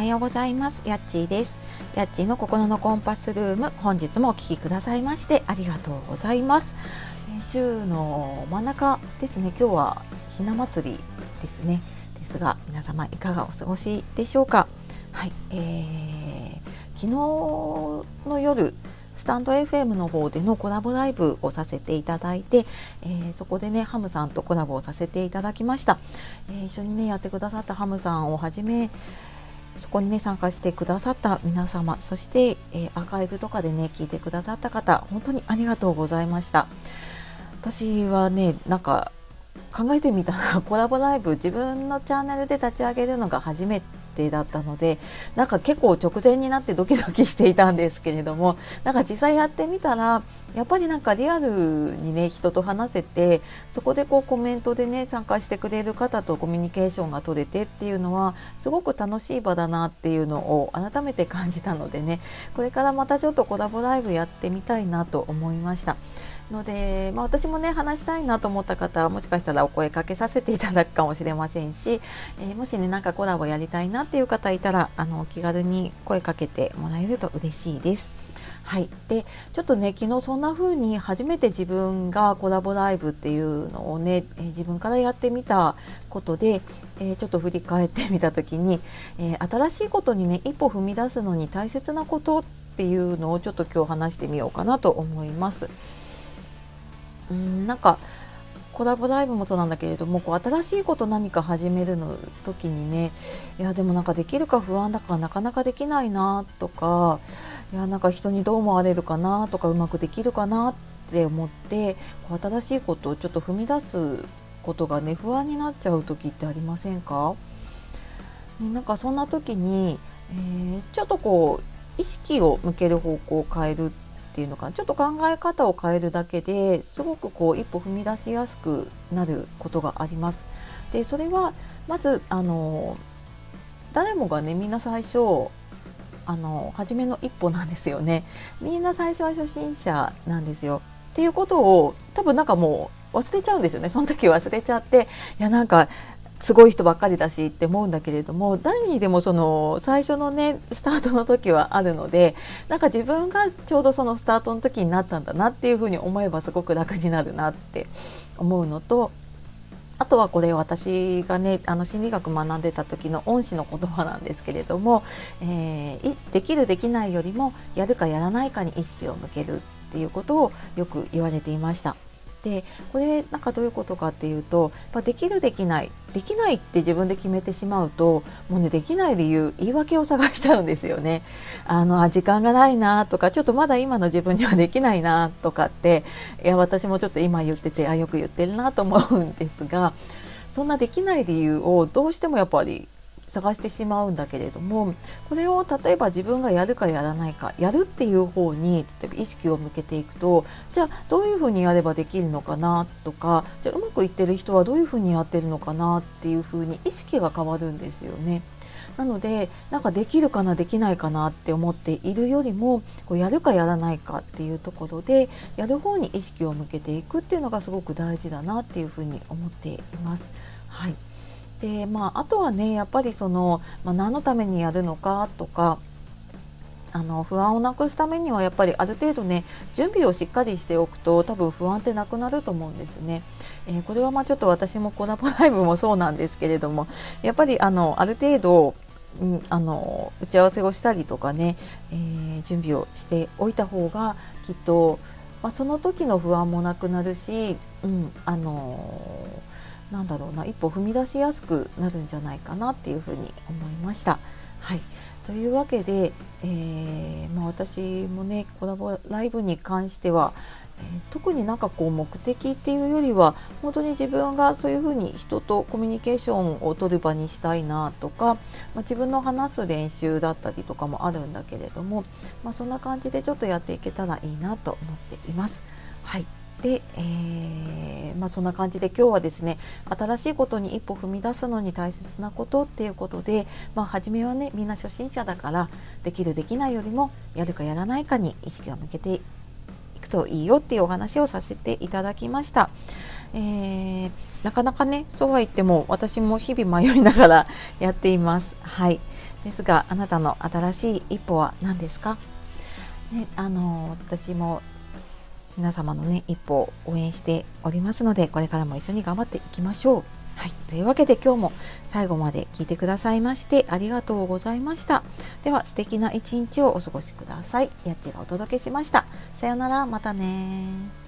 はようございます。やっちーです。やっちーの心のコンパスルーム、本日もお聴きくださいましてありがとうございます。週の真ん中ですね、今日はひな祭りですね。ですが、皆様いかがお過ごしでしょうか？はい、えー、昨日の夜、スタンド FM の方でのコラボライブをさせていただいて、えー、そこでねハムさんとコラボをさせていただきました、えー、一緒にねやってくださったハムさんをはじめそこにね参加してくださった皆様そして、えー、アーカイブとかでね聞いてくださった方本当にありがとうございました。私はねなんか考えてみたらコラボライブ自分のチャンネルで立ち上げるのが初めて定だったのでなんか結構直前になってドキドキしていたんですけれどもなんか実際やってみたらやっぱりなんかリアルにね人と話せてそこでこうコメントでね参加してくれる方とコミュニケーションが取れてっていうのはすごく楽しい場だなっていうのを改めて感じたのでねこれからまたちょっとコラボライブやってみたいなと思いました。ので、まあ、私もね話したいなと思った方はもしかしたらお声かけさせていただくかもしれませんし、えー、もしねなんかコラボやりたいなっていう方いたらあの気軽に声かけてもらえると嬉しいです。はい、でちょっとね昨日そんな風に初めて自分がコラボライブっていうのをね、え、自分からやってみたことで、えー、ちょっと振り返ってみた時に、えー、新しいことにね一歩踏み出すのに大切なことっていうのをちょっと今日話してみようかなと思います。うんなんかコラボライブもそうなんだけれどもこう新しいこと何か始めるの時にねいやでもなんかできるか不安だからなかなかできないなとかいやなんか人にどう思われるかなとかうまくできるかなって思ってこう新しいことをちょっと踏み出すことがね不安になっちゃう時ってありませんか？なんかそんな時に、えー、ちょっとこう意識を向ける方向を変えるっていうのかなちょっと考え方を変えるだけですごくこう一歩踏み出しやすくなることがあります。でそれはまずあの誰もがねみんな最初あの初めの一歩なんですよね。みんな最初は初心者なんですよ。っていうことを多分なんかもう忘れちゃうんですよね。その時忘れちゃっていやなんかすごい人ばっかりだしって思うんだけれども誰にでもその最初のねスタートの時はあるのでなんか自分がちょうどそのスタートの時になったんだなっていうふうに思えばすごく楽になるなって思うのとあとはこれ私がねあの心理学学んでた時の恩師の言葉なんですけれども、えー、できるできないよりもやるかやらないかに意識を向けるっていうことをよく言われていました。でこれなんかどういうことかっていうとやできるできないできないって自分で決めてしまうともうねできない理由言い訳を探しちゃうんですよね。あのあ時間がないなとかちょっとまだ今の自分にはできないなとかっていや私もちょっと今言っててあよく言ってるなと思うんですがそんなできない理由をどうしてもやっぱり探してしまうんだけれどもこれを例えば自分がやるかやらないかやるっていう方に例えば意識を向けていくとじゃあどういうふうにやればできるのかなとかじゃあうまくいってる人はどういうふうにやってるのかなっていうふうに意識が変わるんですよね。なのでなんかできるかなできないかなって思っているよりもこうやるかやらないかっていうところでやる方に意識を向けていくっていうのがすごく大事だなっていうふうに思っています。はいでまあ、あとはねやっぱりその、まあ、何のためにやるのかとかあの不安をなくすためにはやっぱりある程度ね準備をしっかりしておくと多分不安ってなくなると思うんですね。えー、これはまあちょっと私もコラボライブもそうなんですけれどもやっぱりあのある程度うん、あの打ち合わせをしたりとかね、えー、準備をしておいた方がきっと、まあ、その時の不安もなくなるし、うんあのなんだろうな一歩踏み出しやすくなるんじゃないかなっていうふうに思いました。はいというわけで、えー、まあ、私もねコラボライブに関しては、えー、特になんかこう目的っていうよりは本当に自分がそういうふうに人とコミュニケーションを取る場にしたいなとか、まあ、自分の話す練習だったりとかもあるんだけれども、まあ、そんな感じでちょっとやっていけたらいいなと思っています。はいで、えー、まあ、そんな感じで今日はですね新しいことに一歩踏み出すのに大切なことっていうことで、まあ、初めはねみんな初心者だからできるできないよりもやるかやらないかに意識を向けていくといいよっていうお話をさせていただきました。えー、なかなかねそうは言っても私も日々迷いながら やっています。はいですがあなたの新しい一歩は何ですか、ね、あの私も皆様のね一歩を応援しておりますのでこれからも一緒に頑張っていきましょう。はい、というわけで今日も最後まで聞いてくださいましてありがとうございました。では素敵な一日をお過ごしください。やっちがお届けしました。さようなら、またね